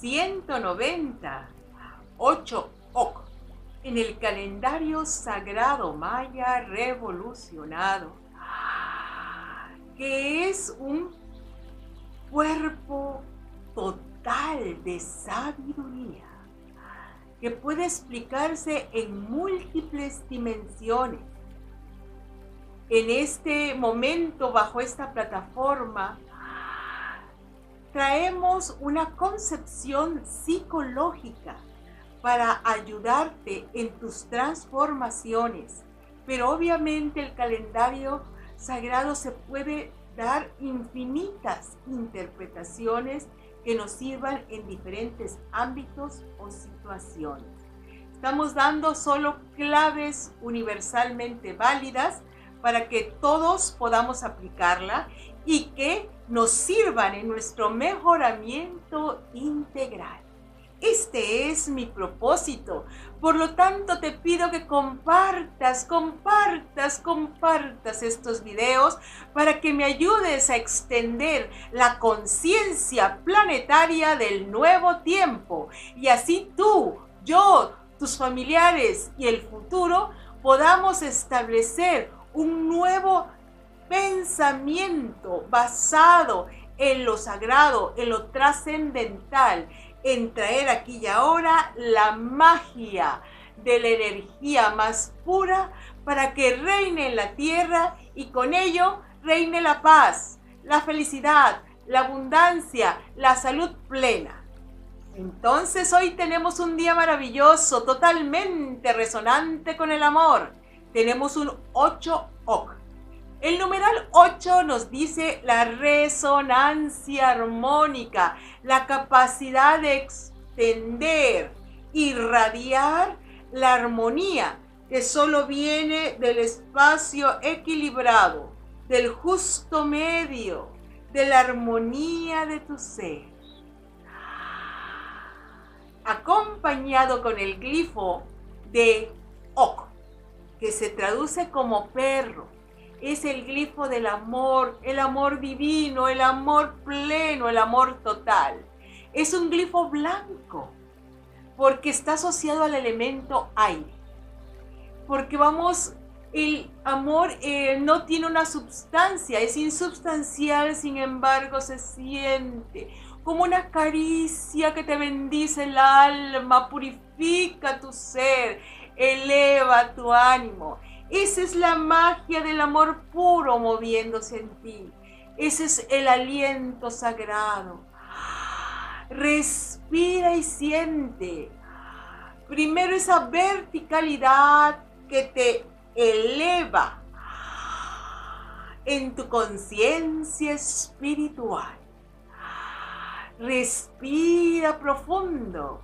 190, 8 Ok, en el calendario sagrado maya revolucionado, que es un cuerpo total de sabiduría que puede explicarse en múltiples dimensiones. En este momento, bajo esta plataforma, traemos una concepción psicológica para ayudarte en tus transformaciones. Pero obviamente el calendario sagrado se puede dar infinitas interpretaciones que nos sirvan en diferentes ámbitos o situaciones. Estamos dando solo claves universalmente válidas para que todos podamos aplicarla y que nos sirvan en nuestro mejoramiento integral. Este es mi propósito. Por lo tanto, te pido que compartas, compartas, compartas estos videos para que me ayudes a extender la conciencia planetaria del nuevo tiempo. Y así tú, yo, tus familiares y el futuro podamos establecer un nuevo pensamiento basado en lo sagrado, en lo trascendental, en traer aquí y ahora la magia de la energía más pura para que reine en la tierra y con ello reine la paz, la felicidad, la abundancia, la salud plena. Entonces hoy tenemos un día maravilloso, totalmente resonante con el amor. Tenemos un 8 ok el numeral 8 nos dice la resonancia armónica, la capacidad de extender, irradiar la armonía que solo viene del espacio equilibrado, del justo medio, de la armonía de tu ser. Acompañado con el glifo de Ok, que se traduce como perro es el glifo del amor, el amor divino, el amor pleno, el amor total. Es un glifo blanco porque está asociado al elemento aire. Porque vamos, el amor eh, no tiene una sustancia, es insubstancial, sin embargo se siente como una caricia que te bendice el alma, purifica tu ser, eleva tu ánimo. Esa es la magia del amor puro moviéndose en ti. Ese es el aliento sagrado. Respira y siente. Primero esa verticalidad que te eleva en tu conciencia espiritual. Respira profundo.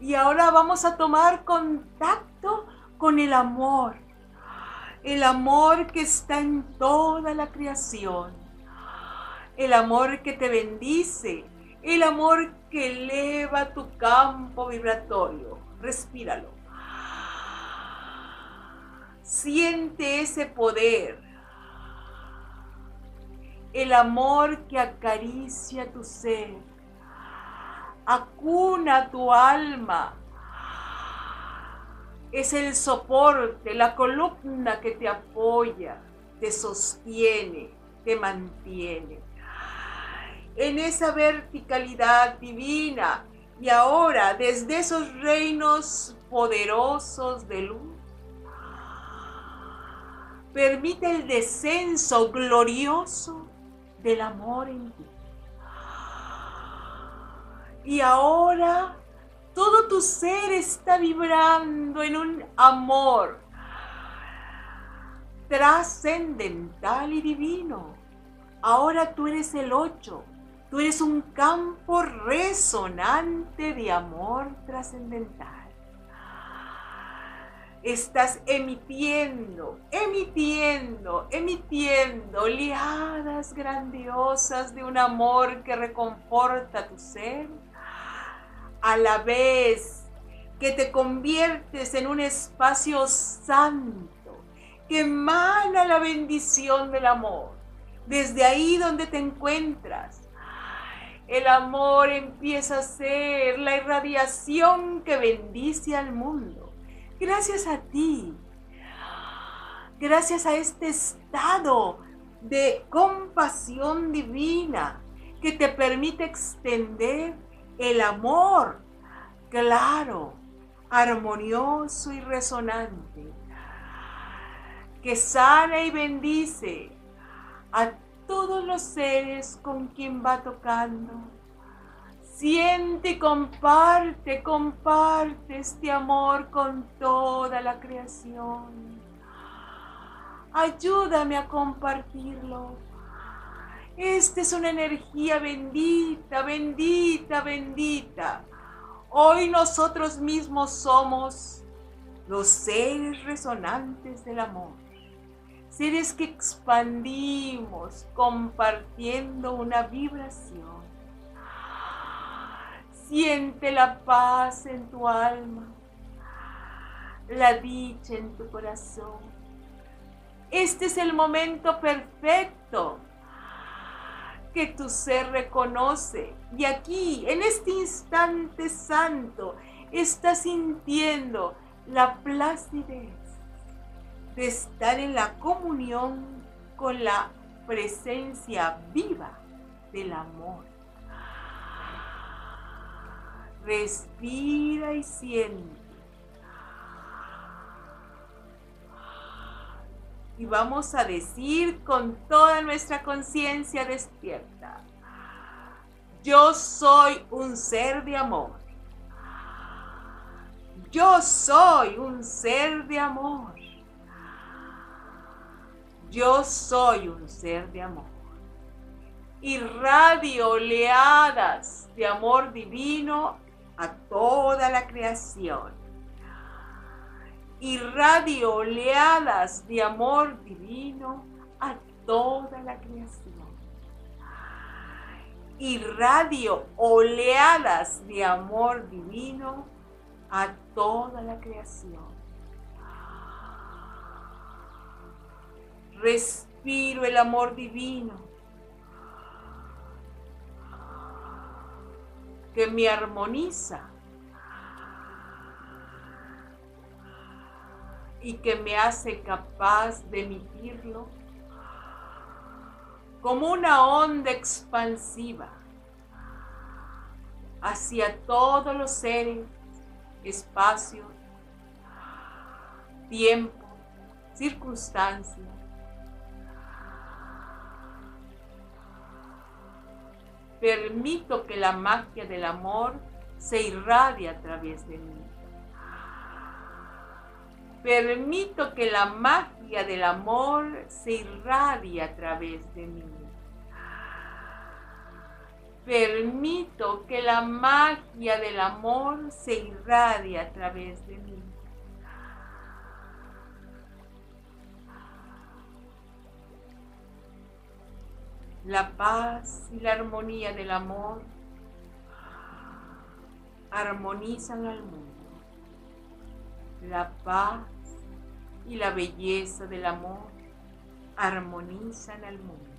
Y ahora vamos a tomar contacto con el amor. El amor que está en toda la creación. El amor que te bendice. El amor que eleva tu campo vibratorio. Respíralo. Siente ese poder. El amor que acaricia tu ser. Acuna tu alma es el soporte, la columna que te apoya, te sostiene, te mantiene. En esa verticalidad divina y ahora desde esos reinos poderosos de luz, permite el descenso glorioso del amor en ti. Y ahora todo tu ser está vibrando en un amor trascendental y divino. Ahora tú eres el ocho. Tú eres un campo resonante de amor trascendental. Estás emitiendo, emitiendo, emitiendo oleadas grandiosas de un amor que reconforta tu ser a la vez que te conviertes en un espacio santo, que emana la bendición del amor. Desde ahí donde te encuentras, el amor empieza a ser la irradiación que bendice al mundo. Gracias a ti, gracias a este estado de compasión divina que te permite extender el amor claro, armonioso y resonante, que sana y bendice a todos los seres con quien va tocando. Siente y comparte, comparte este amor con toda la creación. Ayúdame a compartirlo. Esta es una energía bendita, bendita, bendita. Hoy nosotros mismos somos los seres resonantes del amor. Seres que expandimos compartiendo una vibración. Siente la paz en tu alma, la dicha en tu corazón este es el momento perfecto que tu ser reconoce. Y aquí, en este instante santo, estás sintiendo la placidez de estar en la comunión con la presencia viva del amor. Respira y siente y vamos a decir con toda nuestra conciencia despierta, yo soy un ser de amor. Yo soy un ser de amor. Yo soy un ser de amor. Irradio oleadas de amor divino a toda la creación irradio oleadas de amor divino a toda la creación. Irradio oleadas de amor divino a toda la creación. Respiro el amor divino que me armoniza y que me hace capaz de emitirlo como una onda expansiva hacia todos los seres, espacios, tiempo, circunstancias. Permito que la magia del amor se irradie a través de mí. Permito que la magia del amor se irradie a través de mí. Permito que la magia del amor se irradie a través de mí. La paz y la armonía del amor armonizan al mundo la paz y la belleza del amor armonizan al mundo.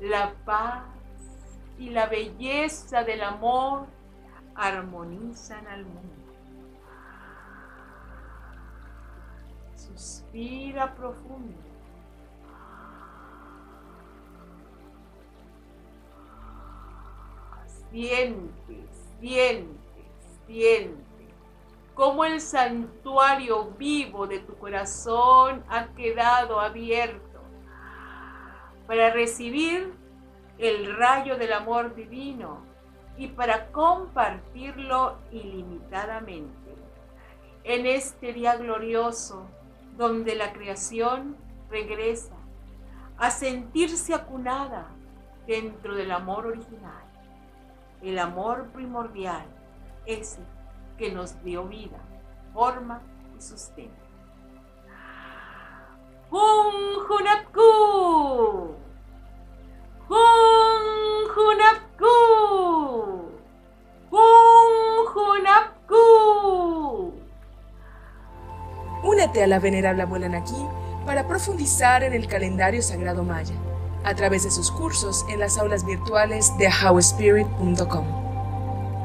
La paz y la belleza del amor armonizan al mundo. Suspira profundo. Siente, siente, siente cómo el santuario vivo de tu corazón ha quedado abierto para recibir el rayo del amor divino y para compartirlo ilimitadamente. En este día glorioso, donde la creación regresa a sentirse acunada dentro del amor original, el amor primordial, ese que nos dio vida, forma y sustento. ¡Hun Hunapku! ¡Hun Hunapku! ¡Hun Hunapku! Únete a la venerable abuela Naki para profundizar en el calendario sagrado maya a través de sus cursos en las aulas virtuales de howspirit.com.